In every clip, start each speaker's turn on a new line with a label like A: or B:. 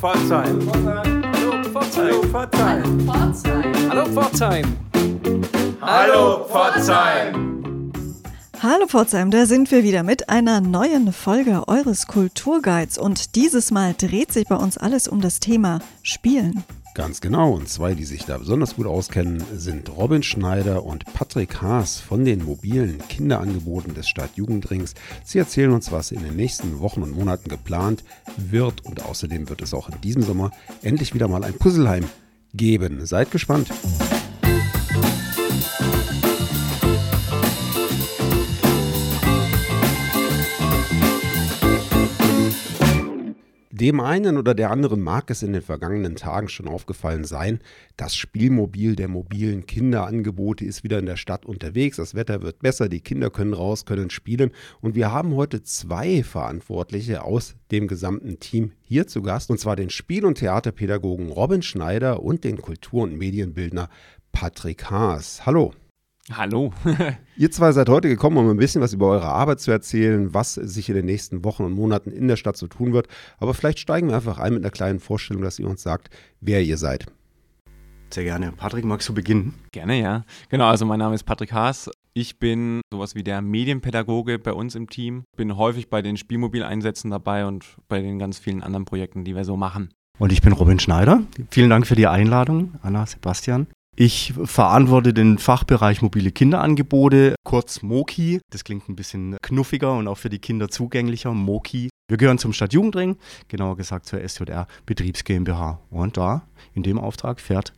A: Pforzheim. Hallo Pforzheim. Hallo Pforzheim. Hallo Pforzheim.
B: Hallo Pforzheim, da sind wir wieder mit einer neuen Folge eures Kulturguides und dieses Mal dreht sich bei uns alles um das Thema Spielen.
C: Ganz genau. Und zwei, die sich da besonders gut auskennen, sind Robin Schneider und Patrick Haas von den mobilen Kinderangeboten des Stadtjugendrings. Sie erzählen uns, was in den nächsten Wochen und Monaten geplant wird. Und außerdem wird es auch in diesem Sommer endlich wieder mal ein Puzzleheim geben. Seid gespannt. Dem einen oder der anderen mag es in den vergangenen Tagen schon aufgefallen sein, das Spielmobil der mobilen Kinderangebote ist wieder in der Stadt unterwegs. Das Wetter wird besser, die Kinder können raus, können spielen. Und wir haben heute zwei Verantwortliche aus dem gesamten Team hier zu Gast, und zwar den Spiel- und Theaterpädagogen Robin Schneider und den Kultur- und Medienbildner Patrick Haas. Hallo.
D: Hallo.
C: Ihr zwei seid heute gekommen, um ein bisschen was über eure Arbeit zu erzählen, was sich in den nächsten Wochen und Monaten in der Stadt so tun wird. Aber vielleicht steigen wir einfach ein mit einer kleinen Vorstellung, dass ihr uns sagt, wer ihr seid.
E: Sehr gerne. Patrick, magst du beginnen?
D: Gerne, ja. Genau, also mein Name ist Patrick Haas. Ich bin sowas wie der Medienpädagoge bei uns im Team. Bin häufig bei den Spielmobileinsätzen dabei und bei den ganz vielen anderen Projekten, die wir so machen.
E: Und ich bin Robin Schneider. Vielen Dank für die Einladung, Anna, Sebastian. Ich verantworte den Fachbereich mobile Kinderangebote, kurz MOKI. Das klingt ein bisschen knuffiger und auch für die Kinder zugänglicher, MOKI. Wir gehören zum Stadtjugendring, genauer gesagt zur SJR Betriebs GmbH. Und da, in dem Auftrag, fährt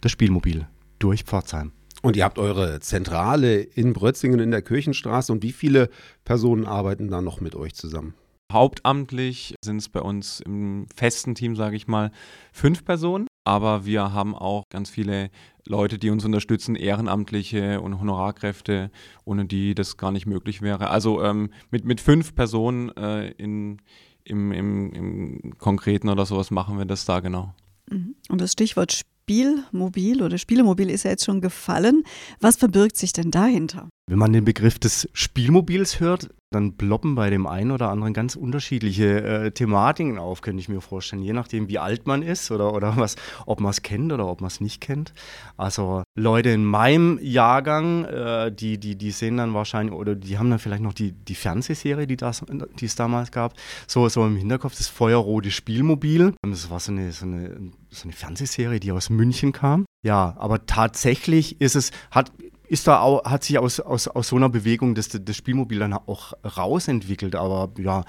E: das Spielmobil durch Pforzheim.
C: Und ihr habt eure Zentrale in Brötzingen in der Kirchenstraße. Und wie viele Personen arbeiten da noch mit euch zusammen?
D: Hauptamtlich sind es bei uns im festen Team, sage ich mal, fünf Personen. Aber wir haben auch ganz viele Leute, die uns unterstützen, Ehrenamtliche und Honorarkräfte, ohne die das gar nicht möglich wäre. Also ähm, mit, mit fünf Personen äh, in, im, im, im Konkreten oder sowas machen wir das da genau.
B: Mhm. Und das Stichwort Spielmobil oder Spielemobil ist ja jetzt schon gefallen. Was verbirgt sich denn dahinter?
E: Wenn man den Begriff des Spielmobils hört, dann ploppen bei dem einen oder anderen ganz unterschiedliche äh, Thematiken auf, könnte ich mir vorstellen, je nachdem, wie alt man ist oder, oder was, ob man es kennt oder ob man es nicht kennt. Also Leute in meinem Jahrgang, äh, die, die, die sehen dann wahrscheinlich, oder die haben dann vielleicht noch die, die Fernsehserie, die, das, die es damals gab, so, so im Hinterkopf, das Feuerrote Spielmobil. Das war so eine, so eine, so eine Fernsehserie, die aus München kam. Ja, aber tatsächlich ist es, hat ist da auch, hat sich aus, aus, aus so einer Bewegung das, das Spielmobil dann auch rausentwickelt. Aber ja,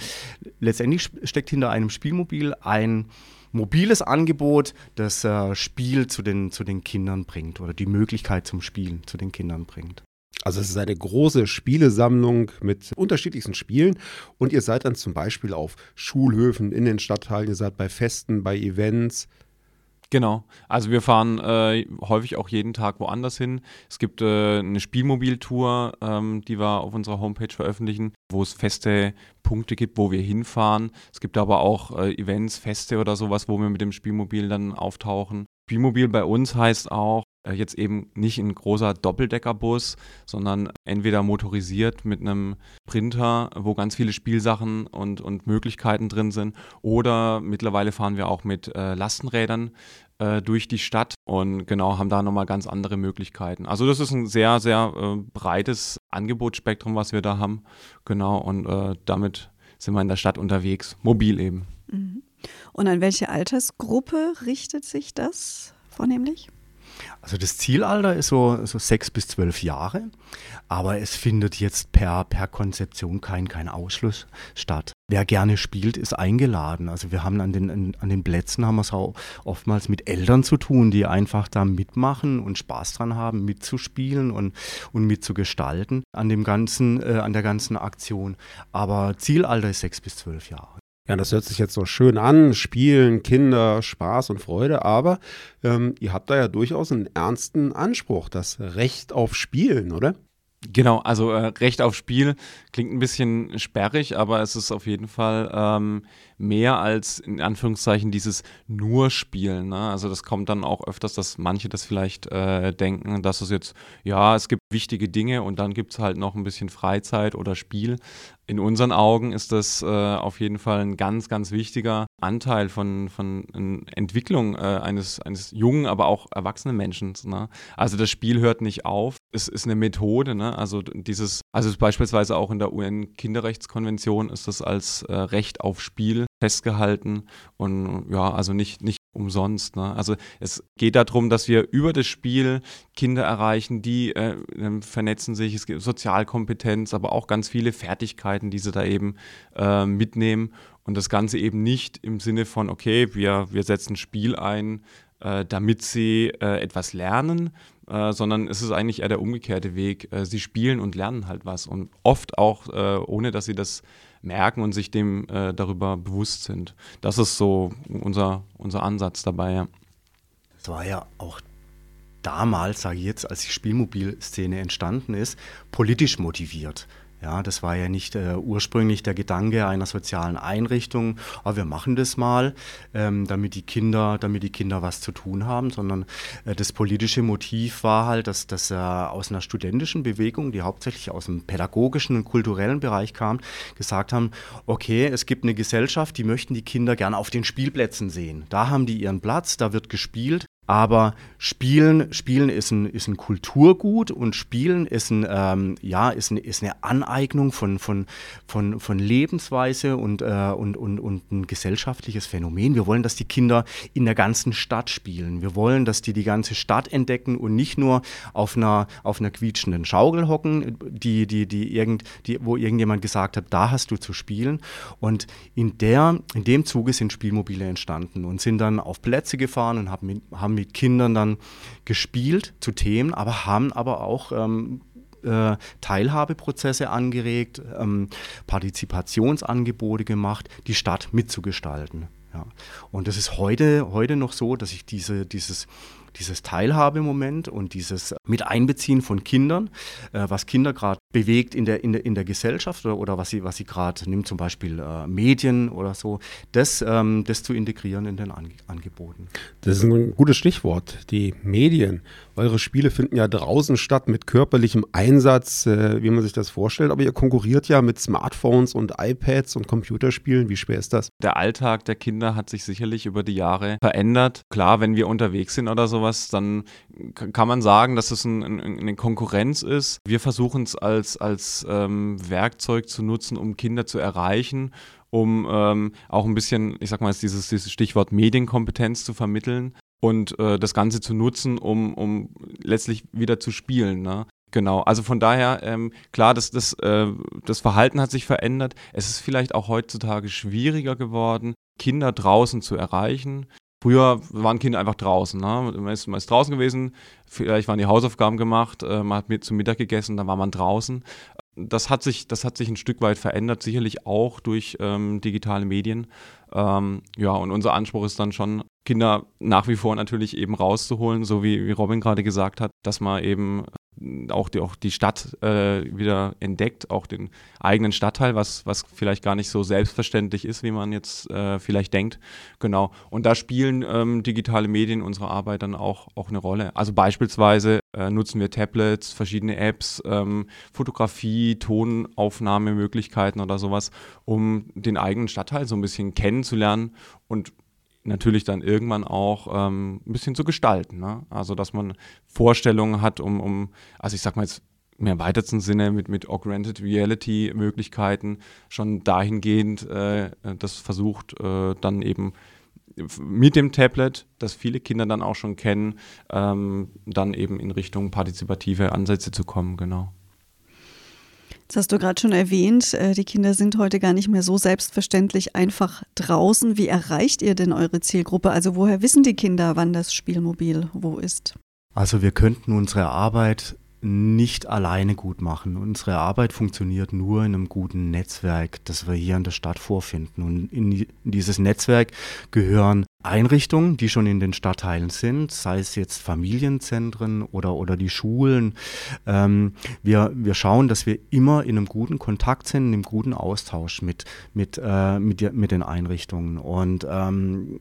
E: letztendlich steckt hinter einem Spielmobil ein mobiles Angebot, das äh, Spiel zu den, zu den Kindern bringt oder die Möglichkeit zum Spielen zu den Kindern bringt.
C: Also es ist eine große Spielesammlung mit unterschiedlichsten Spielen und ihr seid dann zum Beispiel auf Schulhöfen, in den Stadtteilen, ihr seid bei Festen, bei Events,
D: Genau. Also wir fahren äh, häufig auch jeden Tag woanders hin. Es gibt äh, eine Spielmobiltour, ähm, die wir auf unserer Homepage veröffentlichen, wo es feste Punkte gibt, wo wir hinfahren. Es gibt aber auch äh, Events, Feste oder sowas, wo wir mit dem Spielmobil dann auftauchen. Spielmobil bei uns heißt auch, jetzt eben nicht ein großer Doppeldeckerbus, sondern entweder motorisiert mit einem Printer, wo ganz viele Spielsachen und, und Möglichkeiten drin sind, oder mittlerweile fahren wir auch mit äh, Lastenrädern äh, durch die Stadt und genau haben da nochmal ganz andere Möglichkeiten. Also das ist ein sehr, sehr äh, breites Angebotsspektrum, was wir da haben. Genau, und äh, damit sind wir in der Stadt unterwegs, mobil eben.
B: Mhm. Und an welche Altersgruppe richtet sich das vornehmlich?
E: Also das Zielalter ist so, so sechs bis zwölf Jahre, aber es findet jetzt per, per Konzeption kein, kein Ausschluss statt. Wer gerne spielt, ist eingeladen. Also wir haben an den, an den Plätzen haben wir es auch oftmals mit Eltern zu tun, die einfach da mitmachen und Spaß dran haben, mitzuspielen und, und mitzugestalten an dem ganzen, äh, an der ganzen Aktion. Aber Zielalter ist sechs bis zwölf Jahre.
C: Ja, das hört sich jetzt so schön an, Spielen, Kinder, Spaß und Freude, aber ähm, ihr habt da ja durchaus einen ernsten Anspruch, das Recht auf Spielen, oder?
D: Genau, also äh, Recht auf Spiel klingt ein bisschen sperrig, aber es ist auf jeden Fall ähm, mehr als in Anführungszeichen dieses nur Spielen. Ne? Also das kommt dann auch öfters, dass manche das vielleicht äh, denken, dass es jetzt, ja, es gibt wichtige Dinge und dann gibt es halt noch ein bisschen Freizeit oder Spiel. In unseren Augen ist das äh, auf jeden Fall ein ganz, ganz wichtiger Anteil von, von Entwicklung äh, eines, eines jungen, aber auch erwachsenen Menschen. Ne? Also das Spiel hört nicht auf. Es ist eine Methode, ne? Also dieses, also beispielsweise auch in der UN-Kinderrechtskonvention ist das als äh, Recht auf Spiel festgehalten und ja, also nicht, nicht umsonst. Ne? Also es geht darum, dass wir über das Spiel Kinder erreichen, die äh, ähm, vernetzen sich, es gibt Sozialkompetenz, aber auch ganz viele Fertigkeiten, die sie da eben äh, mitnehmen und das Ganze eben nicht im Sinne von, okay, wir, wir setzen Spiel ein, äh, damit sie äh, etwas lernen, äh, sondern es ist eigentlich eher der umgekehrte Weg. Äh, sie spielen und lernen halt was und oft auch, ohne dass sie das merken und sich dem äh, darüber bewusst sind. Das ist so unser, unser Ansatz dabei. Ja.
E: Das war ja auch damals, sage ich jetzt, als die Spielmobilszene entstanden ist, politisch motiviert. Ja, das war ja nicht äh, ursprünglich der Gedanke einer sozialen Einrichtung, aber wir machen das mal, ähm, damit die Kinder, damit die Kinder was zu tun haben, sondern äh, das politische Motiv war halt, dass das äh, aus einer studentischen Bewegung, die hauptsächlich aus dem pädagogischen und kulturellen Bereich kam, gesagt haben, okay, es gibt eine Gesellschaft, die möchten die Kinder gerne auf den Spielplätzen sehen. Da haben die ihren Platz, da wird gespielt aber Spielen, Spielen ist ein, ist ein Kulturgut und Spielen ist, ein, ähm, ja, ist, ein, ist eine Aneignung von, von, von, von Lebensweise und, äh, und, und, und ein gesellschaftliches Phänomen. Wir wollen, dass die Kinder in der ganzen Stadt spielen. Wir wollen, dass die die ganze Stadt entdecken und nicht nur auf einer, auf einer quietschenden Schaukel hocken, die, die, die irgend, die, wo irgendjemand gesagt hat, da hast du zu spielen. Und in, der, in dem Zuge sind Spielmobile entstanden und sind dann auf Plätze gefahren und haben, haben mit Kindern dann gespielt zu Themen, aber haben aber auch ähm, äh, Teilhabeprozesse angeregt, ähm, Partizipationsangebote gemacht, die Stadt mitzugestalten. Ja. Und das ist heute, heute noch so, dass ich diese, dieses dieses Teilhabemoment und dieses Miteinbeziehen von Kindern, äh, was Kinder gerade bewegt in der, in der, in der Gesellschaft oder, oder was sie, was sie gerade nimmt, zum Beispiel äh, Medien oder so, das, ähm, das zu integrieren in den An Angeboten.
C: Das ist ein gutes Stichwort, die Medien. Eure Spiele finden ja draußen statt mit körperlichem Einsatz, äh, wie man sich das vorstellt, aber ihr konkurriert ja mit Smartphones und iPads und Computerspielen. Wie schwer ist das?
D: Der Alltag der Kinder hat sich sicherlich über die Jahre verändert. Klar, wenn wir unterwegs sind oder sowas, dann kann man sagen, dass es ein, ein, eine Konkurrenz ist. Wir versuchen es als, als ähm, Werkzeug zu nutzen, um Kinder zu erreichen um ähm, auch ein bisschen, ich sag mal, dieses, dieses Stichwort Medienkompetenz zu vermitteln und äh, das Ganze zu nutzen, um, um letztlich wieder zu spielen. Ne? Genau, also von daher, ähm, klar, das, das, äh, das Verhalten hat sich verändert. Es ist vielleicht auch heutzutage schwieriger geworden, Kinder draußen zu erreichen. Früher waren Kinder einfach draußen. Ne? Man, ist, man ist draußen gewesen, vielleicht waren die Hausaufgaben gemacht, äh, man hat mit zum Mittag gegessen, dann war man draußen. Das hat sich, das hat sich ein Stück weit verändert, sicherlich auch durch ähm, digitale Medien. Ähm, ja, und unser Anspruch ist dann schon, Kinder nach wie vor natürlich eben rauszuholen, so wie, wie Robin gerade gesagt hat, dass man eben auch die, auch die Stadt äh, wieder entdeckt, auch den eigenen Stadtteil, was, was vielleicht gar nicht so selbstverständlich ist, wie man jetzt äh, vielleicht denkt. Genau. Und da spielen ähm, digitale Medien unserer Arbeit dann auch, auch eine Rolle. Also beispielsweise äh, nutzen wir Tablets, verschiedene Apps, ähm, Fotografie, Tonaufnahmemöglichkeiten oder sowas, um den eigenen Stadtteil so ein bisschen kennenzulernen und natürlich dann irgendwann auch ähm, ein bisschen zu gestalten. Ne? Also, dass man Vorstellungen hat, um, um, also ich sag mal jetzt im erweiterten Sinne mit, mit Augmented Reality Möglichkeiten schon dahingehend äh, das versucht, äh, dann eben mit dem Tablet, das viele Kinder dann auch schon kennen, ähm, dann eben in Richtung partizipative Ansätze zu kommen, genau.
B: Das hast du gerade schon erwähnt. Äh, die Kinder sind heute gar nicht mehr so selbstverständlich einfach draußen. Wie erreicht ihr denn eure Zielgruppe? Also woher wissen die Kinder, wann das Spielmobil wo ist?
E: Also wir könnten unsere Arbeit nicht alleine gut machen. Unsere Arbeit funktioniert nur in einem guten Netzwerk, das wir hier in der Stadt vorfinden. Und in dieses Netzwerk gehören Einrichtungen, die schon in den Stadtteilen sind, sei es jetzt Familienzentren oder, oder die Schulen. Ähm, wir, wir schauen, dass wir immer in einem guten Kontakt sind, in einem guten Austausch mit, mit, äh, mit, mit den Einrichtungen. Und ähm,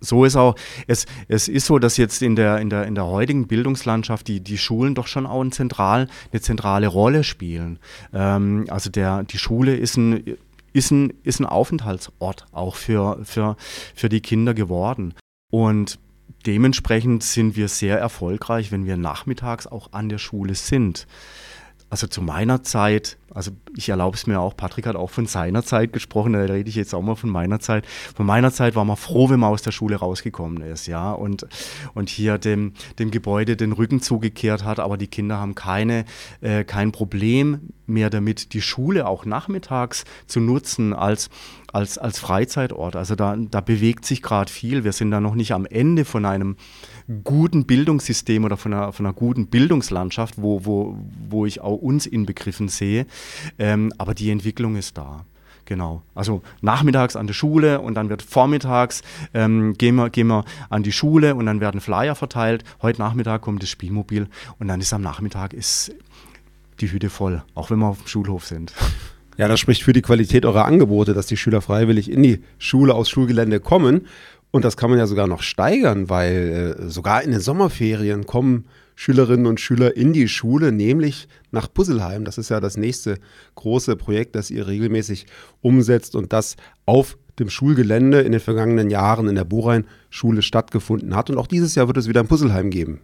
E: so ist auch, es, es ist so, dass jetzt in der, in der, in der heutigen Bildungslandschaft die, die Schulen doch schon auch ein zentral, eine zentrale Rolle spielen. Ähm, also der, die Schule ist ein, ist ein, ist ein Aufenthaltsort auch für, für, für die Kinder geworden. Und dementsprechend sind wir sehr erfolgreich, wenn wir nachmittags auch an der Schule sind. Also zu meiner Zeit, also ich erlaube es mir auch, Patrick hat auch von seiner Zeit gesprochen, da rede ich jetzt auch mal von meiner Zeit. Von meiner Zeit war man froh, wenn man aus der Schule rausgekommen ist, ja, und, und hier dem, dem Gebäude den Rücken zugekehrt hat, aber die Kinder haben keine, äh, kein Problem mehr damit, die Schule auch nachmittags zu nutzen als, als, als Freizeitort. Also da, da bewegt sich gerade viel. Wir sind da noch nicht am Ende von einem guten Bildungssystem oder von einer, von einer guten Bildungslandschaft, wo, wo, wo ich auch uns inbegriffen sehe. Ähm, aber die Entwicklung ist da. Genau. Also nachmittags an der Schule und dann wird vormittags ähm, gehen, wir, gehen wir an die Schule und dann werden Flyer verteilt. Heute Nachmittag kommt das Spielmobil und dann ist am Nachmittag ist die Hütte voll, auch wenn wir auf dem Schulhof sind.
C: Ja, das spricht für die Qualität eurer Angebote, dass die Schüler freiwillig in die Schule aus Schulgelände kommen. Und das kann man ja sogar noch steigern, weil äh, sogar in den Sommerferien kommen Schülerinnen und Schüler in die Schule, nämlich nach Puzzleheim. Das ist ja das nächste große Projekt, das ihr regelmäßig umsetzt und das auf dem Schulgelände in den vergangenen Jahren in der Borein-Schule stattgefunden hat. Und auch dieses Jahr wird es wieder ein Puzzleheim geben.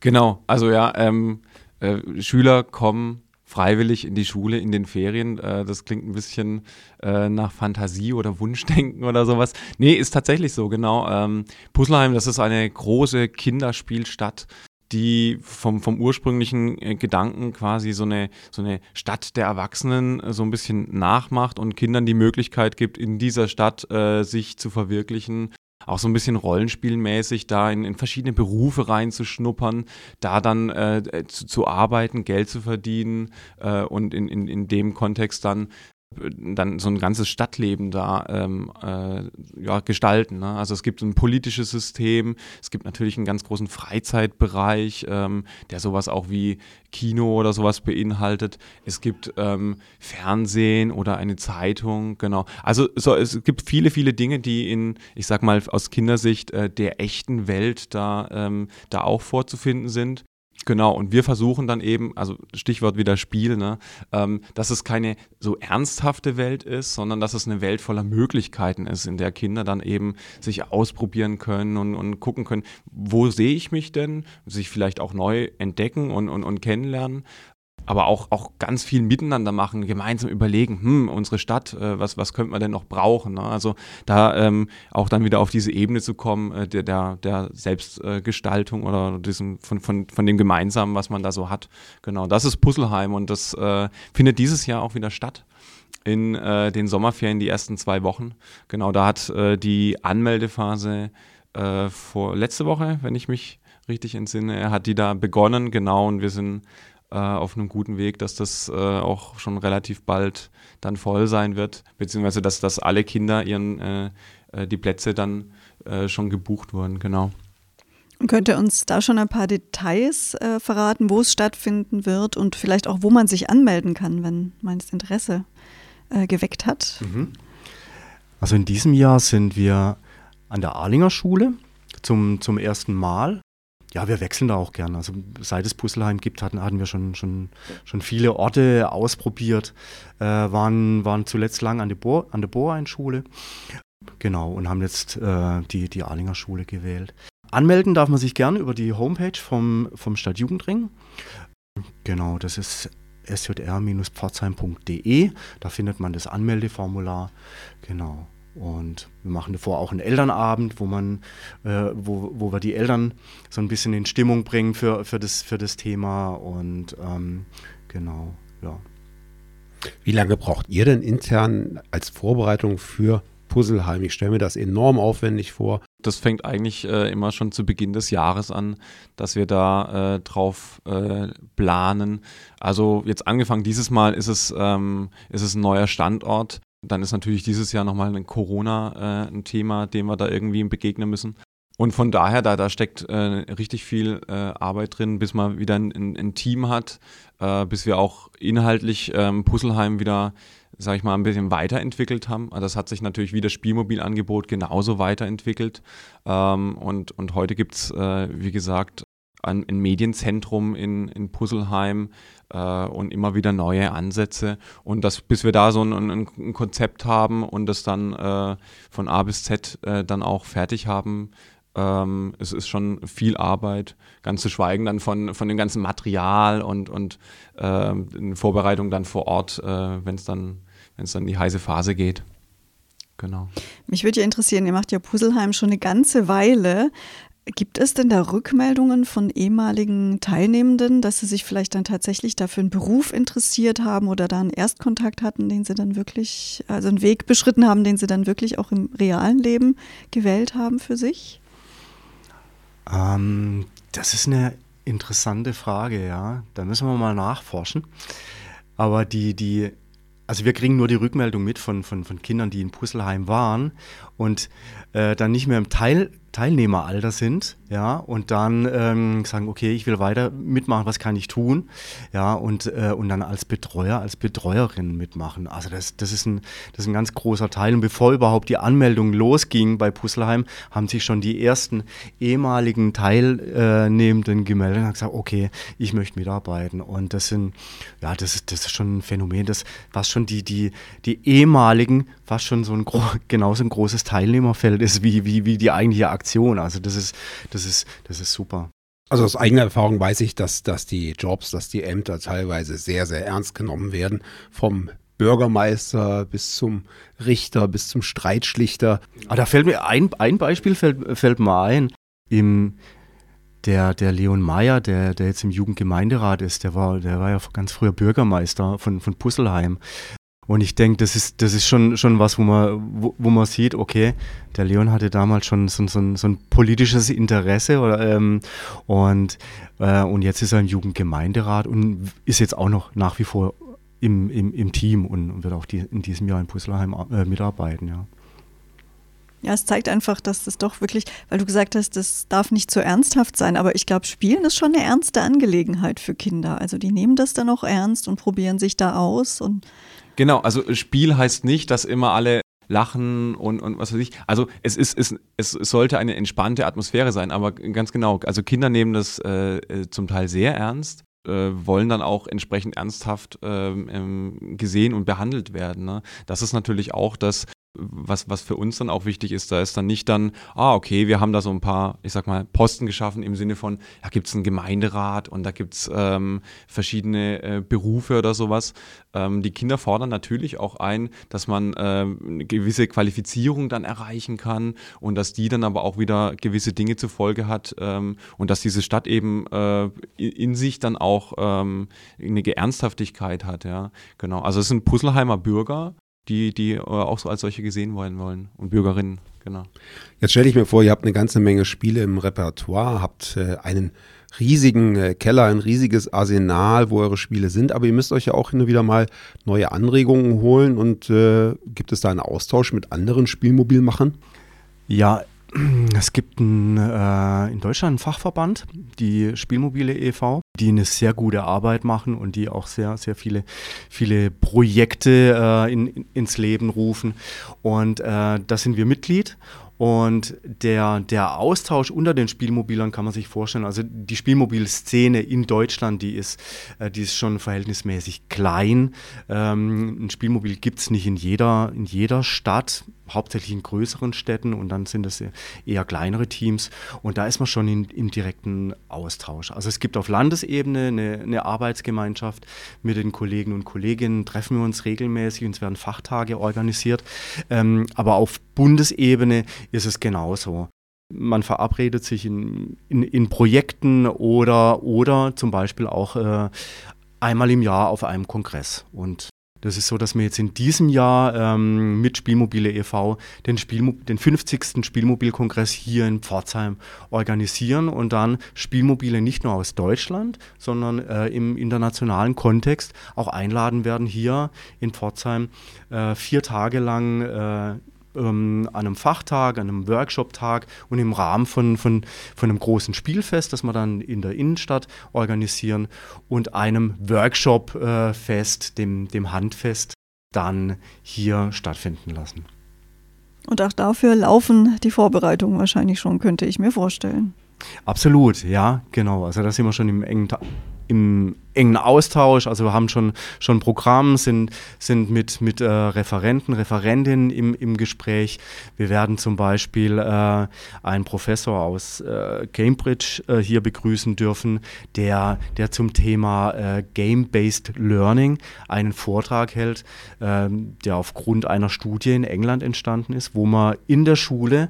D: Genau, also ja, ähm, äh, Schüler kommen freiwillig in die Schule in den Ferien. Äh, das klingt ein bisschen äh, nach Fantasie oder Wunschdenken oder sowas. Nee, ist tatsächlich so, genau. Ähm, Puzzleheim, das ist eine große Kinderspielstadt die vom, vom ursprünglichen äh, Gedanken quasi so eine, so eine Stadt der Erwachsenen äh, so ein bisschen nachmacht und Kindern die Möglichkeit gibt, in dieser Stadt äh, sich zu verwirklichen auch so ein bisschen rollenspielmäßig da in, in verschiedene Berufe reinzuschnuppern, da dann äh, zu, zu, arbeiten, Geld zu verdienen äh, und in, in, in dem Kontext dann dann so ein ganzes Stadtleben da ähm, äh, ja, gestalten. Ne? Also es gibt ein politisches System, es gibt natürlich einen ganz großen Freizeitbereich, ähm, der sowas auch wie Kino oder sowas beinhaltet. Es gibt ähm, Fernsehen oder eine Zeitung, genau. Also so, es gibt viele, viele Dinge, die in, ich sag mal, aus Kindersicht äh, der echten Welt da, ähm, da auch vorzufinden sind. Genau, und wir versuchen dann eben, also Stichwort wieder Spiel, ne, ähm, dass es keine so ernsthafte Welt ist, sondern dass es eine Welt voller Möglichkeiten ist, in der Kinder dann eben sich ausprobieren können und, und gucken können, wo sehe ich mich denn, sich vielleicht auch neu entdecken und, und, und kennenlernen aber auch, auch ganz viel miteinander machen, gemeinsam überlegen, hm, unsere Stadt, äh, was, was könnte man denn noch brauchen? Ne? Also da ähm, auch dann wieder auf diese Ebene zu kommen, äh, der, der, der Selbstgestaltung äh, oder diesem, von, von, von dem Gemeinsamen, was man da so hat. Genau, das ist Puzzleheim und das äh, findet dieses Jahr auch wieder statt in äh, den Sommerferien, die ersten zwei Wochen. Genau, da hat äh, die Anmeldephase vor letzte Woche, wenn ich mich richtig entsinne, hat die da begonnen, genau, und wir sind auf einem guten Weg, dass das äh, auch schon relativ bald dann voll sein wird, beziehungsweise dass, dass alle Kinder ihren äh, äh die Plätze dann äh, schon gebucht wurden, genau.
B: Könnt ihr uns da schon ein paar Details äh, verraten, wo es stattfinden wird und vielleicht auch, wo man sich anmelden kann, wenn man das Interesse geweckt hat?
E: Mhm. Also in diesem Jahr sind wir an der Arlinger Schule zum, zum ersten Mal ja, wir wechseln da auch gern. Also seit es Puzzleheim gibt, hatten, hatten wir schon, schon, schon viele Orte ausprobiert, äh, waren, waren zuletzt lang an der, Bo an. Genau, und haben jetzt äh, die, die Arlinger Schule gewählt. Anmelden darf man sich gern über die Homepage vom, vom Stadtjugendring. Genau, das ist sjr-pforzheim.de. Da findet man das Anmeldeformular. Genau. Und wir machen davor auch einen Elternabend, wo man, äh, wo, wo wir die Eltern so ein bisschen in Stimmung bringen für, für, das, für das Thema. Und ähm, genau, ja.
C: Wie lange braucht ihr denn intern als Vorbereitung für Puzzleheim? Ich stelle mir das enorm aufwendig vor.
D: Das fängt eigentlich äh, immer schon zu Beginn des Jahres an, dass wir da äh, drauf äh, planen. Also jetzt angefangen dieses Mal ist es, ähm, ist es ein neuer Standort. Dann ist natürlich dieses Jahr nochmal ein Corona äh, ein Thema, dem wir da irgendwie begegnen müssen. Und von daher, da, da steckt äh, richtig viel äh, Arbeit drin, bis man wieder ein, ein, ein Team hat, äh, bis wir auch inhaltlich ähm, Puzzleheim wieder, sag ich mal, ein bisschen weiterentwickelt haben. Also das hat sich natürlich wie das Spielmobilangebot genauso weiterentwickelt. Ähm, und, und heute gibt es, äh, wie gesagt, ein, ein Medienzentrum in, in Puzzleheim und immer wieder neue Ansätze. Und das, bis wir da so ein, ein, ein Konzept haben und das dann äh, von A bis Z äh, dann auch fertig haben, ähm, es ist schon viel Arbeit, ganz zu schweigen dann von, von dem ganzen Material und, und äh, Vorbereitung dann vor Ort, äh, wenn es dann, dann in die heiße Phase geht. Genau.
B: Mich würde ja interessieren, ihr macht ja Puzzleheim schon eine ganze Weile. Gibt es denn da Rückmeldungen von ehemaligen Teilnehmenden, dass sie sich vielleicht dann tatsächlich dafür einen Beruf interessiert haben oder da einen Erstkontakt hatten, den sie dann wirklich, also einen Weg beschritten haben, den sie dann wirklich auch im realen Leben gewählt haben für sich?
E: Ähm, das ist eine interessante Frage, ja. Da müssen wir mal nachforschen. Aber die, die, also wir kriegen nur die Rückmeldung mit von, von, von Kindern, die in Puzzleheim waren und äh, dann nicht mehr im Teil, Teilnehmeralter sind, ja, und dann ähm, sagen, okay, ich will weiter mitmachen, was kann ich tun, ja, und, äh, und dann als Betreuer, als Betreuerin mitmachen. Also das, das, ist ein, das ist ein ganz großer Teil. Und bevor überhaupt die Anmeldung losging bei Puzzleheim, haben sich schon die ersten ehemaligen Teilnehmenden gemeldet und haben gesagt, okay, ich möchte mitarbeiten. Und das sind, ja, das ist, das ist schon ein Phänomen, das fast schon die, die, die ehemaligen, fast schon so ein genauso ein großes Teilnehmerfeld ist wie, wie, wie die eigentliche Aktion. Also das ist, das ist, das ist super.
C: Also aus eigener Erfahrung weiß ich, dass, dass die Jobs, dass die Ämter teilweise sehr, sehr ernst genommen werden. Vom Bürgermeister bis zum Richter, bis zum Streitschlichter.
E: Aber ah, da fällt mir ein, ein Beispiel fällt, fällt mir ein. Im, der, der Leon Mayer, der, der jetzt im Jugendgemeinderat ist, der war, der war ja ganz früher Bürgermeister von, von Pusselheim. Und ich denke, das ist, das ist schon, schon was, wo man, wo, wo man sieht, okay, der Leon hatte damals schon so, so, so ein politisches Interesse oder, ähm, und, äh, und jetzt ist er im Jugendgemeinderat und ist jetzt auch noch nach wie vor im, im, im Team und wird auch die, in diesem Jahr in Pusselheim äh, mitarbeiten, ja.
B: Ja, es zeigt einfach, dass das doch wirklich, weil du gesagt hast, das darf nicht zu ernsthaft sein, aber ich glaube, Spielen ist schon eine ernste Angelegenheit für Kinder. Also die nehmen das dann auch ernst und probieren sich da aus und
D: Genau, also Spiel heißt nicht, dass immer alle lachen und, und was weiß ich. Also es ist, es, es sollte eine entspannte Atmosphäre sein, aber ganz genau, also Kinder nehmen das äh, äh zum Teil sehr ernst. Äh, wollen dann auch entsprechend ernsthaft ähm, gesehen und behandelt werden. Ne? Das ist natürlich auch das, was, was für uns dann auch wichtig ist, da ist dann nicht dann, ah, okay, wir haben da so ein paar, ich sag mal, Posten geschaffen im Sinne von, da gibt es einen Gemeinderat und da gibt es ähm, verschiedene äh, Berufe oder sowas. Ähm, die Kinder fordern natürlich auch ein, dass man ähm, eine gewisse Qualifizierung dann erreichen kann und dass die dann aber auch wieder gewisse Dinge zur Folge hat ähm, und dass diese Stadt eben äh, in sich dann auch ähm, eine Ernsthaftigkeit hat, ja. Genau. Also es sind Puzzleheimer Bürger, die, die äh, auch so als solche gesehen werden wollen und Bürgerinnen, genau.
C: Jetzt stelle ich mir vor, ihr habt eine ganze Menge Spiele im Repertoire, habt äh, einen riesigen äh, Keller, ein riesiges Arsenal, wo eure Spiele sind, aber ihr müsst euch ja auch hin und wieder mal neue Anregungen holen und äh, gibt es da einen Austausch mit anderen Spielmobilmachern?
E: Ja, es gibt ein, äh, in Deutschland einen Fachverband, die Spielmobile e.V., die eine sehr gute Arbeit machen und die auch sehr, sehr viele, viele Projekte äh, in, in, ins Leben rufen. Und äh, da sind wir Mitglied. Und der, der Austausch unter den Spielmobilern kann man sich vorstellen, also die Spielmobilszene in Deutschland, die ist, äh, die ist schon verhältnismäßig klein. Ähm, ein Spielmobil gibt es nicht in jeder, in jeder Stadt hauptsächlich in größeren Städten und dann sind es eher kleinere Teams und da ist man schon in, im direkten Austausch. Also es gibt auf Landesebene eine, eine Arbeitsgemeinschaft mit den Kollegen und Kolleginnen, treffen wir uns regelmäßig und es werden Fachtage organisiert, ähm, aber auf Bundesebene ist es genauso. Man verabredet sich in, in, in Projekten oder, oder zum Beispiel auch äh, einmal im Jahr auf einem Kongress. Und das ist so, dass wir jetzt in diesem Jahr ähm, mit Spielmobile e.V. Den, Spielmo den 50. Spielmobilkongress hier in Pforzheim organisieren und dann Spielmobile nicht nur aus Deutschland, sondern äh, im internationalen Kontext auch einladen werden, hier in Pforzheim äh, vier Tage lang äh, ähm, an einem Fachtag, an einem Workshop-Tag und im Rahmen von, von, von einem großen Spielfest, das wir dann in der Innenstadt organisieren und einem Workshop-Fest, dem, dem Handfest, dann hier stattfinden lassen.
B: Und auch dafür laufen die Vorbereitungen wahrscheinlich schon, könnte ich mir vorstellen.
E: Absolut, ja, genau. Also da sind wir schon im engen, im engen Austausch. Also wir haben schon, schon Programm, sind, sind mit, mit äh, Referenten, Referentinnen im, im Gespräch. Wir werden zum Beispiel äh, einen Professor aus äh, Cambridge äh, hier begrüßen dürfen, der, der zum Thema äh, Game-Based Learning einen Vortrag hält, ähm, der aufgrund einer Studie in England entstanden ist, wo man in der Schule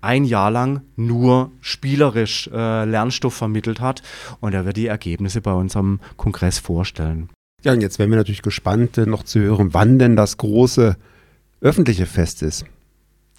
E: ein Jahr lang nur spielerisch äh, Lernstoff vermittelt hat und er wird die Ergebnisse bei unserem Kongress vorstellen.
C: Ja, und jetzt wären wir natürlich gespannt, äh, noch zu hören, wann denn das große öffentliche Fest ist.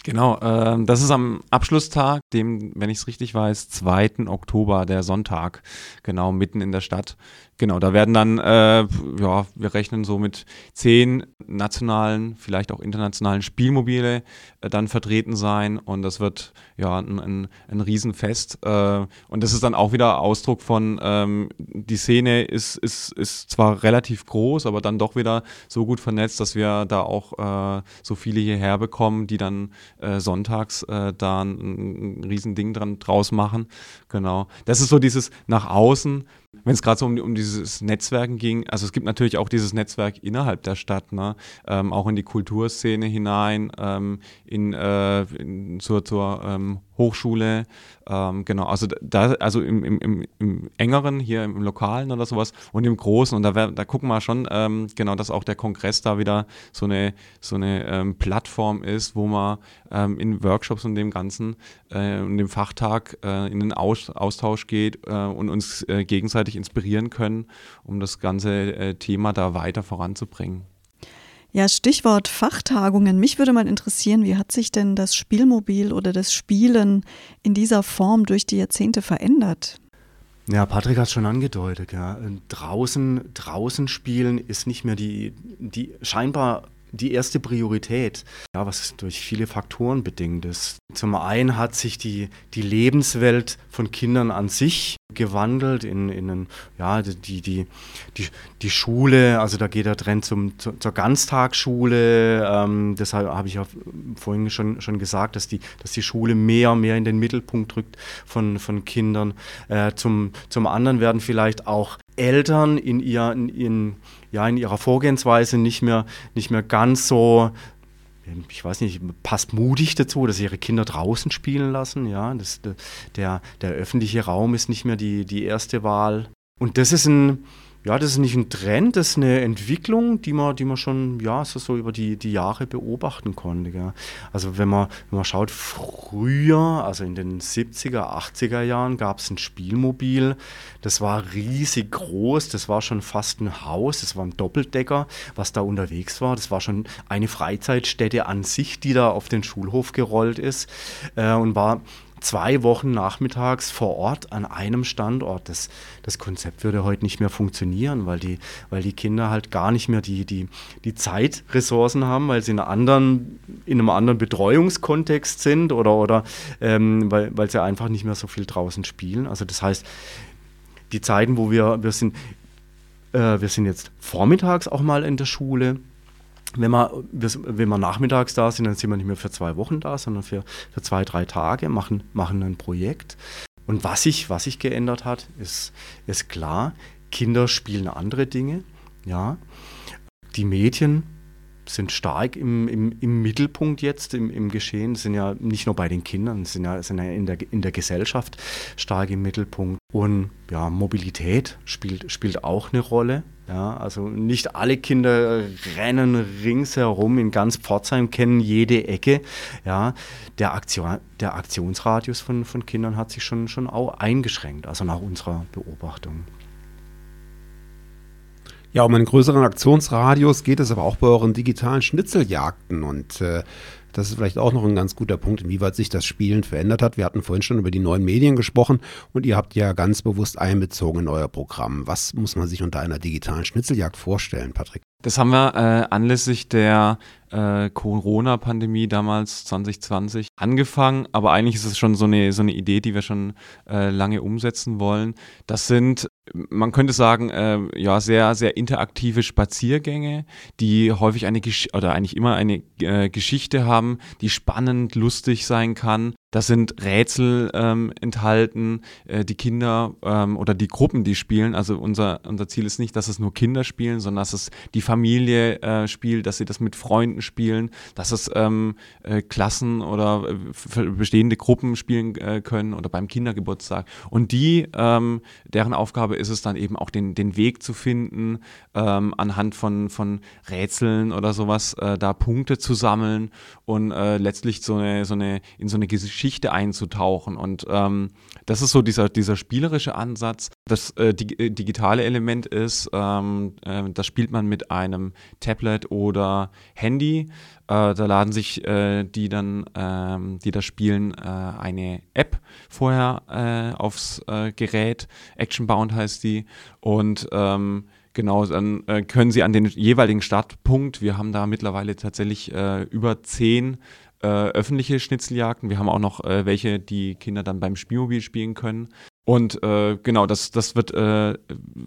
D: Genau, äh, das ist am Abschlusstag, dem, wenn ich es richtig weiß, 2. Oktober, der Sonntag, genau mitten in der Stadt. Genau, da werden dann, äh, ja, wir rechnen so mit zehn nationalen, vielleicht auch internationalen Spielmobile äh, dann vertreten sein und das wird ja ein, ein, ein Riesenfest. Äh, und das ist dann auch wieder Ausdruck von, ähm, die Szene ist, ist, ist zwar relativ groß, aber dann doch wieder so gut vernetzt, dass wir da auch äh, so viele hierher bekommen, die dann äh, sonntags äh, da ein, ein Riesending dran draus machen. Genau. Das ist so dieses nach außen wenn es gerade so um, um, dieses Netzwerken ging, also es gibt natürlich auch dieses Netzwerk innerhalb der Stadt, ne? Ähm, auch in die Kulturszene hinein, ähm, in, äh, in, zur, zur ähm, Hochschule, ähm, genau, also da, also im, im, im, engeren, hier im Lokalen oder sowas und im Großen und da, da gucken wir schon, ähm, genau, dass auch der Kongress da wieder so eine, so eine ähm, Plattform ist, wo man in Workshops und dem Ganzen äh, und dem Fachtag äh, in den Aus Austausch geht äh, und uns äh, gegenseitig inspirieren können, um das ganze äh, Thema da weiter voranzubringen.
B: Ja, Stichwort Fachtagungen. Mich würde mal interessieren, wie hat sich denn das Spielmobil oder das Spielen in dieser Form durch die Jahrzehnte verändert?
E: Ja, Patrick hat es schon angedeutet. Ja. Draußen, draußen spielen ist nicht mehr die, die scheinbar die erste Priorität, ja, was durch viele Faktoren bedingt ist. Zum einen hat sich die, die Lebenswelt von Kindern an sich gewandelt in, in einen, ja, die, die, die, die Schule, also da geht der Trend zum, zur, zur Ganztagsschule, ähm, deshalb habe ich ja vorhin schon, schon gesagt, dass die, dass die Schule mehr und mehr in den Mittelpunkt rückt von, von Kindern. Äh, zum, zum anderen werden vielleicht auch Eltern in, ihr, in, in, ja, in ihrer Vorgehensweise nicht mehr, nicht mehr ganz so, ich weiß nicht, passt mutig dazu, dass sie ihre Kinder draußen spielen lassen. Ja, das, der, der öffentliche Raum ist nicht mehr die, die erste Wahl. Und das ist ein, ja, das ist nicht ein Trend, das ist eine Entwicklung, die man, die man schon ja, so, so über die, die Jahre beobachten konnte. Gell. Also wenn man, wenn man schaut, früher, also in den 70er, 80er Jahren, gab es ein Spielmobil, das war riesig groß, das war schon fast ein Haus, das war ein Doppeldecker, was da unterwegs war. Das war schon eine Freizeitstätte an sich, die da auf den Schulhof gerollt ist äh, und war zwei Wochen nachmittags vor Ort an einem Standort. Das, das Konzept würde heute nicht mehr funktionieren, weil die, weil die Kinder halt gar nicht mehr die, die, die Zeitressourcen haben, weil sie in, anderen, in einem anderen Betreuungskontext sind oder, oder ähm, weil, weil sie einfach nicht mehr so viel draußen spielen. Also das heißt, die Zeiten, wo wir, wir sind, äh, wir sind jetzt vormittags auch mal in der Schule, wenn wir, wenn wir nachmittags da sind, dann sind wir nicht mehr für zwei Wochen da, sondern für, für zwei, drei Tage, machen, machen ein Projekt. Und was sich was sich geändert hat, ist, ist klar, Kinder spielen andere Dinge. Ja. Die Medien sind stark im, im, im Mittelpunkt jetzt, im, im Geschehen, sind ja nicht nur bei den Kindern, sind ja, sind ja in, der, in der Gesellschaft stark im Mittelpunkt. Und ja, Mobilität spielt, spielt auch eine Rolle. Ja, also nicht alle Kinder rennen ringsherum in ganz Pforzheim, kennen jede Ecke. Ja, der, Aktion, der Aktionsradius von, von Kindern hat sich schon, schon auch eingeschränkt, also nach unserer Beobachtung.
C: Ja, um einen größeren Aktionsradius geht es aber auch bei euren digitalen Schnitzeljagden und äh, das ist vielleicht auch noch ein ganz guter Punkt, inwieweit sich das Spielen verändert hat. Wir hatten vorhin schon über die neuen Medien gesprochen und ihr habt ja ganz bewusst einbezogen in euer Programm. Was muss man sich unter einer digitalen Schnitzeljagd vorstellen, Patrick?
D: Das haben wir äh, anlässlich der äh, Corona-Pandemie damals 2020 angefangen, aber eigentlich ist es schon so eine, so eine Idee, die wir schon äh, lange umsetzen wollen. Das sind man könnte sagen, äh, ja, sehr, sehr interaktive Spaziergänge, die häufig eine Gesch oder eigentlich immer eine äh, Geschichte haben, die spannend, lustig sein kann, da sind Rätsel ähm, enthalten, äh, die Kinder ähm, oder die Gruppen, die spielen. Also unser, unser Ziel ist nicht, dass es nur Kinder spielen, sondern dass es die Familie äh, spielt, dass sie das mit Freunden spielen, dass es ähm, äh, Klassen oder äh, bestehende Gruppen spielen äh, können oder beim Kindergeburtstag. Und die, ähm, deren Aufgabe ist es dann eben auch den, den Weg zu finden, ähm, anhand von, von Rätseln oder sowas, äh, da Punkte zu sammeln und letztlich so eine, so eine, in so eine Geschichte Geschichte einzutauchen. Und ähm, das ist so dieser, dieser spielerische Ansatz. Das äh, äh, digitale Element ist, ähm, äh, das spielt man mit einem Tablet oder Handy. Äh, da laden sich äh, die dann, ähm, die das spielen, äh, eine App vorher aufs Gerät. Actionbound heißt die. Und ähm, Genau, dann äh, können Sie an den jeweiligen Startpunkt, wir haben da mittlerweile tatsächlich äh, über zehn äh, öffentliche Schnitzeljagden. Wir haben auch noch äh, welche, die Kinder dann beim Spielmobil spielen können. Und äh, genau, das, das wird äh,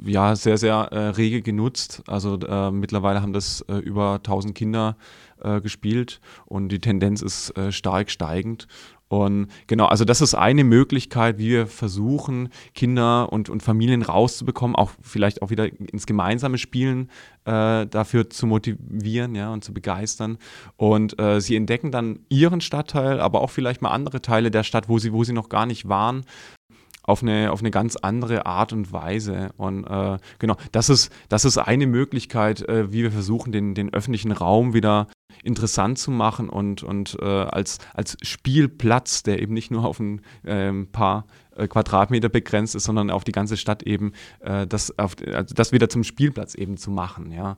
D: ja sehr, sehr äh, rege genutzt. Also äh, mittlerweile haben das äh, über 1000 Kinder äh, gespielt und die Tendenz ist äh, stark steigend. Und genau, also das ist eine Möglichkeit, wie wir versuchen, Kinder und, und Familien rauszubekommen, auch vielleicht auch wieder ins gemeinsame Spielen äh, dafür zu motivieren ja, und zu begeistern. Und äh, sie entdecken dann ihren Stadtteil, aber auch vielleicht mal andere Teile der Stadt, wo sie, wo sie noch gar nicht waren auf eine, auf eine ganz andere Art und Weise. Und äh, genau, das ist, das ist eine Möglichkeit, äh, wie wir versuchen, den, den öffentlichen Raum wieder interessant zu machen und, und äh, als, als Spielplatz, der eben nicht nur auf ein äh, paar äh, Quadratmeter begrenzt ist, sondern auf die ganze Stadt eben, äh, das, auf, also das wieder zum Spielplatz eben zu machen. Ja.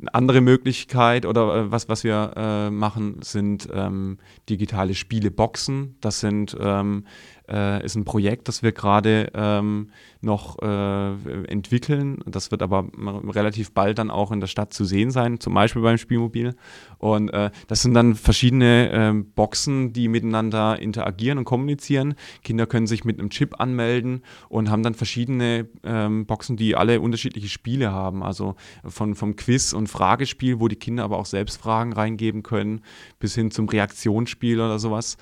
D: Eine andere Möglichkeit oder äh, was, was wir äh, machen, sind ähm, digitale Spieleboxen. Das sind ähm, äh, ist ein Projekt, das wir gerade ähm, noch äh, entwickeln. Das wird aber relativ bald dann auch in der Stadt zu sehen sein, zum Beispiel beim Spielmobil. Und äh, das sind dann verschiedene ähm, Boxen, die miteinander interagieren und kommunizieren. Kinder können sich mit einem Chip anmelden und haben dann verschiedene ähm, Boxen, die alle unterschiedliche Spiele haben. Also von, vom Quiz und Fragespiel, wo die Kinder aber auch selbst Fragen reingeben können, bis hin zum Reaktionsspiel oder sowas.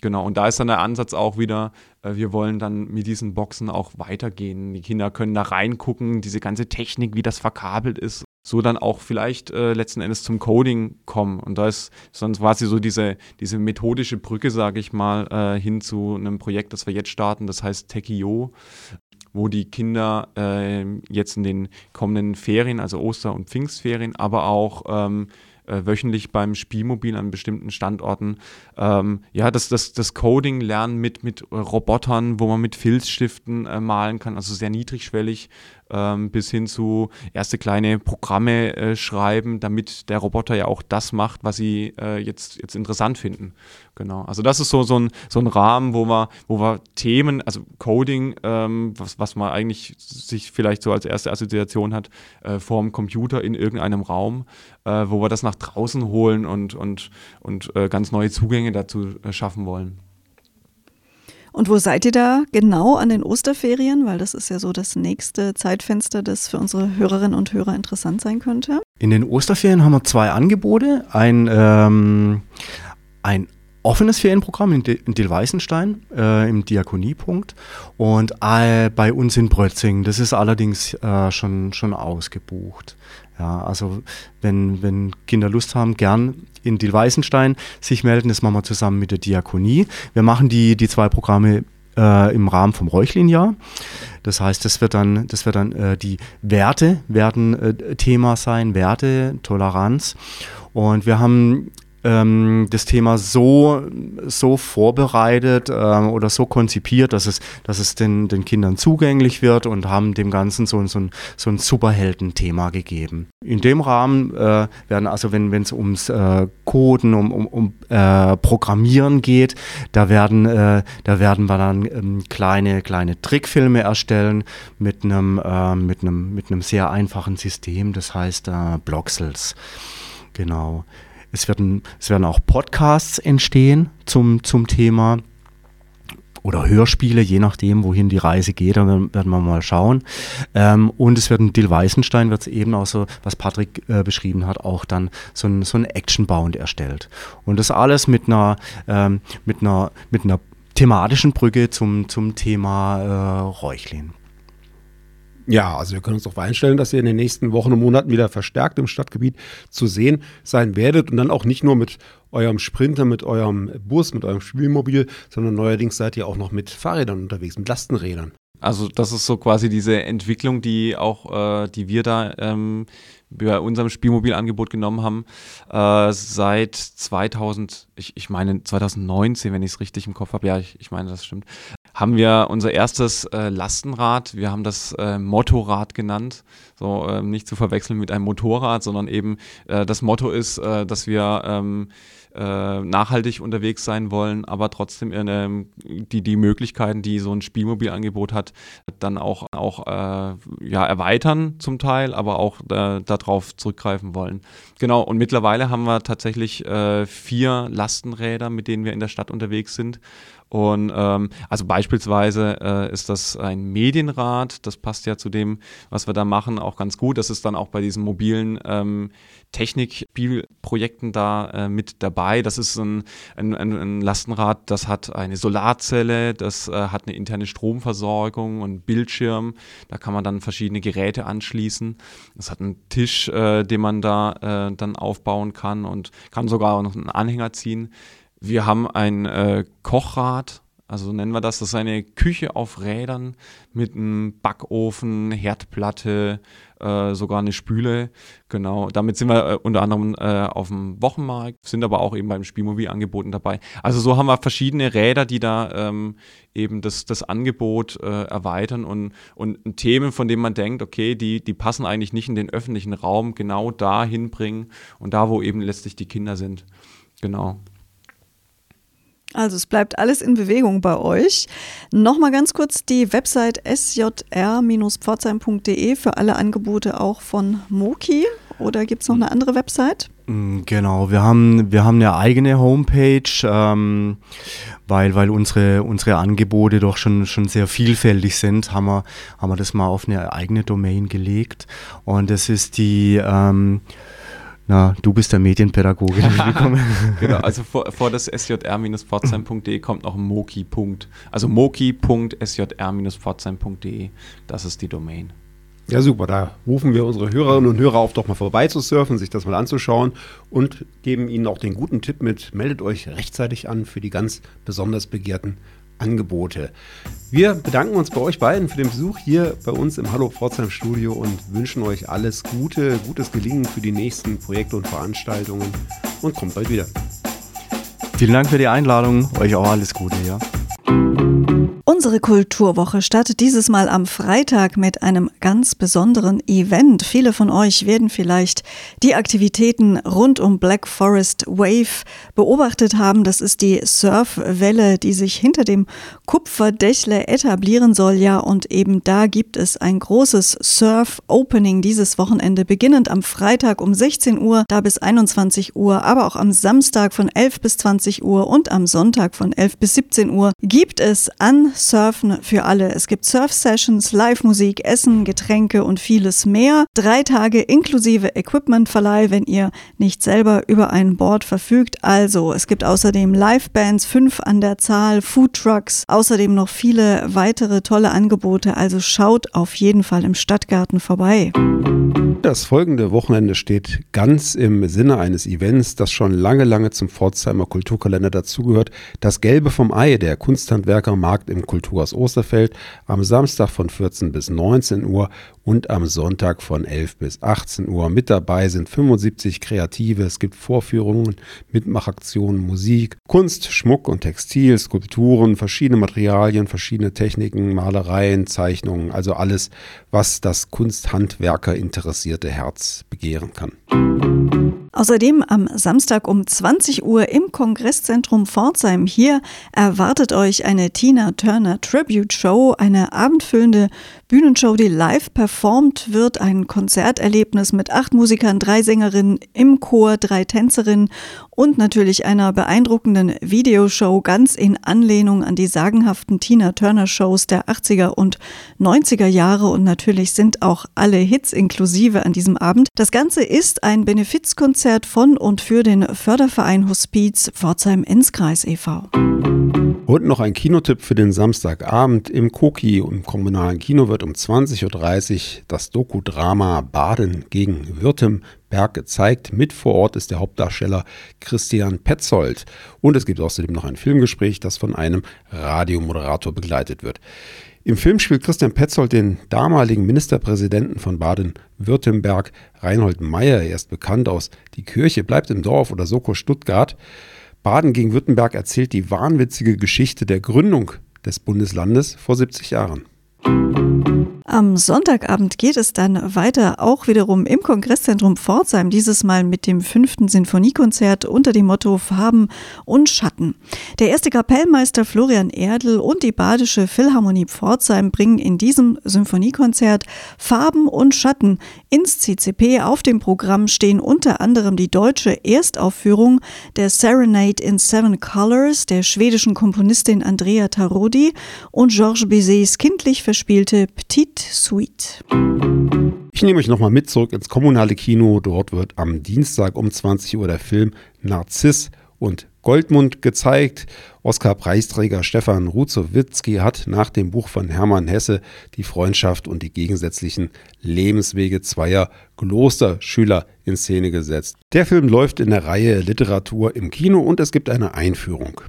D: Genau, und da ist dann der Ansatz auch wieder, äh, wir wollen dann mit diesen Boxen auch weitergehen. Die Kinder können da reingucken, diese ganze Technik, wie das verkabelt ist, so dann auch vielleicht äh, letzten Endes zum Coding kommen. Und da ist sonst quasi so diese, diese methodische Brücke, sage ich mal, äh, hin zu einem Projekt, das wir jetzt starten, das heißt Techio wo die Kinder äh, jetzt in den kommenden Ferien, also Oster- und Pfingstferien, aber auch ähm, äh, wöchentlich beim Spielmobil an bestimmten Standorten. Ähm, ja, das, das, das Coding lernen mit, mit Robotern, wo man mit Filzstiften äh, malen kann, also sehr niedrigschwellig ähm, bis hin zu erste kleine Programme äh, schreiben, damit der Roboter ja auch das macht, was sie äh, jetzt, jetzt interessant finden. Genau. Also das ist so, so, ein, so ein Rahmen, wo wir, wo wir Themen, also Coding, ähm, was, was man eigentlich sich vielleicht so als erste Assoziation hat, äh, vorm Computer in irgendeinem Raum, äh, wo wir das nach draußen holen und, und, und äh, ganz neue Zugänge dazu äh, schaffen wollen.
B: Und wo seid ihr da genau an den Osterferien? Weil das ist ja so das nächste Zeitfenster, das für unsere Hörerinnen und Hörer interessant sein könnte.
E: In den Osterferien haben wir zwei Angebote. Ein, ähm, ein offenes Ferienprogramm in, in Dilweißenstein äh, im Diakoniepunkt und äh, bei uns in Brötzing. Das ist allerdings äh, schon, schon ausgebucht. Ja, also wenn, wenn Kinder Lust haben, gern in Dilweißenstein sich melden. Das machen wir zusammen mit der Diakonie. Wir machen die, die zwei Programme äh, im Rahmen vom Räuchlin-Jahr. Das heißt, das wird dann, das wird dann äh, die Werte werden äh, Thema sein, Werte, Toleranz. Und wir haben ähm, das Thema so, so vorbereitet ähm, oder so konzipiert, dass es, dass es den, den Kindern zugänglich wird und haben dem Ganzen so, so ein, so ein Superhelden-Thema gegeben. In dem Rahmen äh, werden also, wenn es ums äh, Coden, um, um, um äh, Programmieren geht, da werden, äh, da werden wir dann ähm, kleine, kleine Trickfilme erstellen mit einem, äh, mit einem, mit sehr einfachen System, das heißt äh, Bloxels. Genau. Es werden, es werden auch Podcasts entstehen zum, zum Thema. oder Hörspiele, je nachdem, wohin die Reise geht, dann werden wir mal schauen. Ähm, und es wird ein Dill Weißenstein, wird es eben auch so, was Patrick äh, beschrieben hat, auch dann so ein, so ein Action-Bound erstellt. Und das alles mit einer, ähm, mit einer, mit einer thematischen Brücke zum, zum Thema äh, Räuchlin.
C: Ja, also wir können uns darauf einstellen, dass ihr in den nächsten Wochen und Monaten wieder verstärkt im Stadtgebiet zu sehen sein werdet und dann auch nicht nur mit eurem Sprinter, mit eurem Bus, mit eurem Spielmobil, sondern neuerdings seid ihr auch noch mit Fahrrädern unterwegs, mit Lastenrädern.
D: Also das ist so quasi diese Entwicklung, die auch, äh, die wir da ähm, bei unserem Spielmobilangebot genommen haben, äh, seit 2000, ich, ich meine 2019, wenn ich es richtig im Kopf habe, ja, ich, ich meine, das stimmt, haben wir unser erstes äh, Lastenrad, wir haben das äh, Motorrad genannt, so äh, nicht zu verwechseln mit einem Motorrad, sondern eben äh, das Motto ist, äh, dass wir ähm, äh, nachhaltig unterwegs sein wollen, aber trotzdem äh, die, die Möglichkeiten, die so ein Spielmobilangebot hat, dann auch, auch äh, ja, erweitern zum Teil, aber auch äh, darauf zurückgreifen wollen. Genau, und mittlerweile haben wir tatsächlich äh, vier Lastenräder, mit denen wir in der Stadt unterwegs sind. Und ähm, also beispielsweise äh, ist das ein Medienrat, das passt ja zu dem, was wir da machen, auch ganz gut. Das ist dann auch bei diesen mobilen ähm, Technikspielprojekten da äh, mit dabei. Das ist ein, ein, ein, Lastenrad, das hat eine Solarzelle, das äh, hat eine interne Stromversorgung und Bildschirm. Da kann man dann verschiedene Geräte anschließen. Es hat einen Tisch, äh, den man da äh, dann aufbauen kann und kann sogar noch einen Anhänger ziehen. Wir haben ein äh, Kochrad, also nennen wir das. Das ist eine Küche auf Rädern mit einem Backofen, Herdplatte, äh, sogar eine Spüle. Genau, damit sind wir äh, unter anderem äh, auf dem Wochenmarkt, sind aber auch eben beim Spielmobil angeboten dabei. Also so haben wir verschiedene Räder, die da ähm, eben das, das Angebot äh, erweitern und, und Themen, von denen man denkt, okay, die, die passen eigentlich nicht in den öffentlichen Raum, genau da hinbringen und da, wo eben letztlich die Kinder sind. Genau.
B: Also es bleibt alles in Bewegung bei euch. Nochmal ganz kurz die Website sjr-pforzheim.de für alle Angebote auch von Moki. Oder gibt es noch eine andere Website?
E: Mm, genau, wir haben, wir haben eine eigene Homepage, ähm, weil, weil unsere, unsere Angebote doch schon, schon sehr vielfältig sind, haben wir, haben wir das mal auf eine eigene Domain gelegt. Und das ist die ähm, na, du bist der Medienpädagoge.
D: genau, also vor, vor das sjr-pforzheim.de kommt noch Moki. Also moki.sjr-pforzheim.de. Das ist die Domain.
C: Ja, super. Da rufen wir unsere Hörerinnen und Hörer auf, doch mal vorbei zu surfen, sich das mal anzuschauen und geben ihnen auch den guten Tipp mit, meldet euch rechtzeitig an für die ganz besonders begehrten Angebote. Wir bedanken uns bei euch beiden für den Besuch hier bei uns im Hallo Pforzheim Studio und wünschen euch alles Gute, gutes Gelingen für die nächsten Projekte und Veranstaltungen und kommt bald wieder.
E: Vielen Dank für die Einladung, euch auch alles Gute, ja.
B: Unsere Kulturwoche startet dieses Mal am Freitag mit einem ganz besonderen Event. Viele von euch werden vielleicht die Aktivitäten rund um Black Forest Wave beobachtet haben. Das ist die Surfwelle, die sich hinter dem Kupferdächle etablieren soll. Ja, und eben da gibt es ein großes Surf-Opening dieses Wochenende, beginnend am Freitag um 16 Uhr, da bis 21 Uhr, aber auch am Samstag von 11 bis 20 Uhr und am Sonntag von 11 bis 17 Uhr gibt es an Surfen für alle. Es gibt Surf-Sessions, Live-Musik, Essen, Getränke und vieles mehr. Drei Tage inklusive Equipmentverleih, wenn ihr nicht selber über ein Board verfügt. Also, es gibt außerdem Live-Bands, fünf an der Zahl, Food-Trucks, außerdem noch viele weitere tolle Angebote. Also schaut auf jeden Fall im Stadtgarten vorbei.
C: Das folgende Wochenende steht ganz im Sinne eines Events, das schon lange, lange zum Pforzheimer Kulturkalender dazugehört. Das Gelbe vom Ei, der Kunsthandwerkermarkt im Kulturhaus Osterfeld am Samstag von 14 bis 19 Uhr und am Sonntag von 11 bis 18 Uhr. Mit dabei sind 75 Kreative. Es gibt Vorführungen, Mitmachaktionen, Musik, Kunst, Schmuck und Textil, Skulpturen, verschiedene Materialien, verschiedene Techniken, Malereien, Zeichnungen, also alles, was das Kunsthandwerker interessierte Herz begehren kann.
B: Außerdem am Samstag um 20 Uhr im Kongresszentrum Pforzheim. Hier erwartet euch eine Tina Turner Tribute Show, eine abendfüllende Bühnenshow, die live performt wird, ein Konzerterlebnis mit acht Musikern, drei Sängerinnen im Chor, drei Tänzerinnen und natürlich einer beeindruckenden Videoshow ganz in Anlehnung an die sagenhaften Tina Turner Shows der 80er und 90er Jahre und natürlich sind auch alle Hits inklusive an diesem Abend. Das Ganze ist ein Benefizkonzert Konzert von und für den Förderverein Hospiz Pforzheim-Enzkreis e.V.
C: Und noch ein Kinotipp für den Samstagabend. Im Koki im kommunalen Kino wird um 20.30 Uhr das Dokudrama Baden gegen Württemberg gezeigt. Mit vor Ort ist der Hauptdarsteller Christian Petzold. Und es gibt außerdem noch ein Filmgespräch, das von einem Radiomoderator begleitet wird. Im Film spielt Christian Petzold den damaligen Ministerpräsidenten von Baden-Württemberg, Reinhold Meyer. Er ist bekannt aus Die Kirche bleibt im Dorf oder Soko Stuttgart. Baden gegen Württemberg erzählt die wahnwitzige Geschichte der Gründung des Bundeslandes vor 70 Jahren.
B: Am Sonntagabend geht es dann weiter, auch wiederum im Kongresszentrum Pforzheim, dieses Mal mit dem fünften Sinfoniekonzert unter dem Motto Farben und Schatten. Der erste Kapellmeister Florian Erdl und die Badische Philharmonie Pforzheim bringen in diesem Symphoniekonzert Farben und Schatten ins CCP. Auf dem Programm stehen unter anderem die deutsche Erstaufführung der Serenade in Seven Colors der schwedischen Komponistin Andrea Tarodi und Georges Bizets kindlich verspielte Petite Suite.
C: Ich nehme euch nochmal mit zurück ins kommunale Kino. Dort wird am Dienstag um 20 Uhr der Film Narziss und Goldmund gezeigt. Oscar-Preisträger Stefan Ruzowitzki hat nach dem Buch von Hermann Hesse die Freundschaft und die gegensätzlichen Lebenswege zweier Klosterschüler in Szene gesetzt. Der Film läuft in der Reihe Literatur im Kino und es gibt eine Einführung.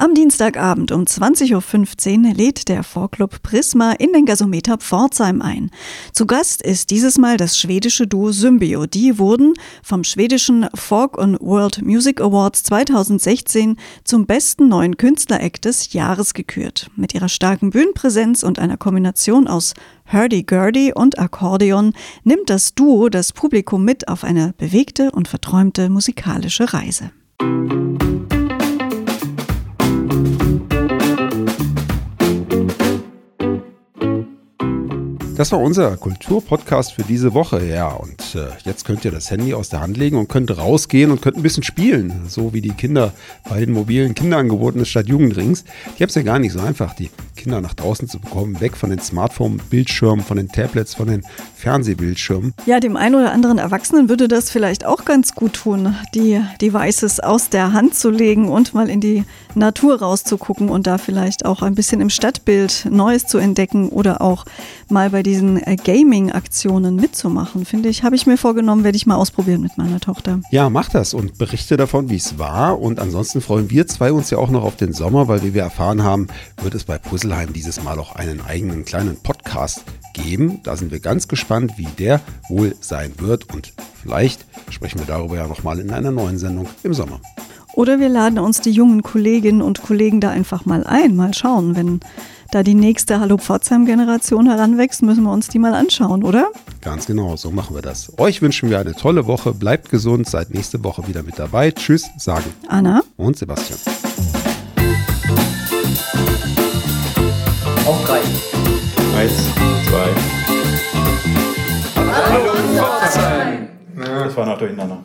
B: Am Dienstagabend um 20.15 Uhr lädt der Vorclub Prisma in den Gasometer Pforzheim ein. Zu Gast ist dieses Mal das schwedische Duo Symbio. Die wurden vom schwedischen Folk and World Music Awards 2016 zum besten neuen Künstler-Act des Jahres gekürt. Mit ihrer starken Bühnenpräsenz und einer Kombination aus Hurdy-Gurdy und Akkordeon nimmt das Duo das Publikum mit auf eine bewegte und verträumte musikalische Reise.
C: Das war unser Kulturpodcast für diese Woche. Ja, und äh, jetzt könnt ihr das Handy aus der Hand legen und könnt rausgehen und könnt ein bisschen spielen. So wie die Kinder bei den mobilen Kinderangeboten des Stadtjugendrings. Die haben es ja gar nicht so einfach, die Kinder nach draußen zu bekommen, weg von den Smartphone-Bildschirmen, von den Tablets, von den Fernsehbildschirmen.
B: Ja, dem einen oder anderen Erwachsenen würde das vielleicht auch ganz gut tun, die Devices aus der Hand zu legen und mal in die Natur rauszugucken und da vielleicht auch ein bisschen im Stadtbild Neues zu entdecken oder auch mal bei diesen äh, Gaming-Aktionen mitzumachen, finde ich, habe ich mir vorgenommen, werde ich mal ausprobieren mit meiner Tochter.
C: Ja, mach das und berichte davon, wie es war. Und ansonsten freuen wir zwei uns ja auch noch auf den Sommer, weil wie wir erfahren haben, wird es bei Puzzleheim dieses Mal auch einen eigenen kleinen Podcast geben. Da sind wir ganz gespannt, wie der wohl sein wird. Und vielleicht sprechen wir darüber ja nochmal in einer neuen Sendung im Sommer.
B: Oder wir laden uns die jungen Kolleginnen und Kollegen da einfach mal ein, mal schauen, wenn da die nächste Hallo Pforzheim-Generation heranwächst, müssen wir uns die mal anschauen, oder?
C: Ganz genau, so machen wir das. Euch wünschen wir eine tolle Woche. Bleibt gesund, seid nächste Woche wieder mit dabei. Tschüss, sagen
B: Anna
C: und Sebastian.
A: Auf drei.
D: Eins, zwei.
A: Hallo Pforzheim.
F: Das war noch durcheinander.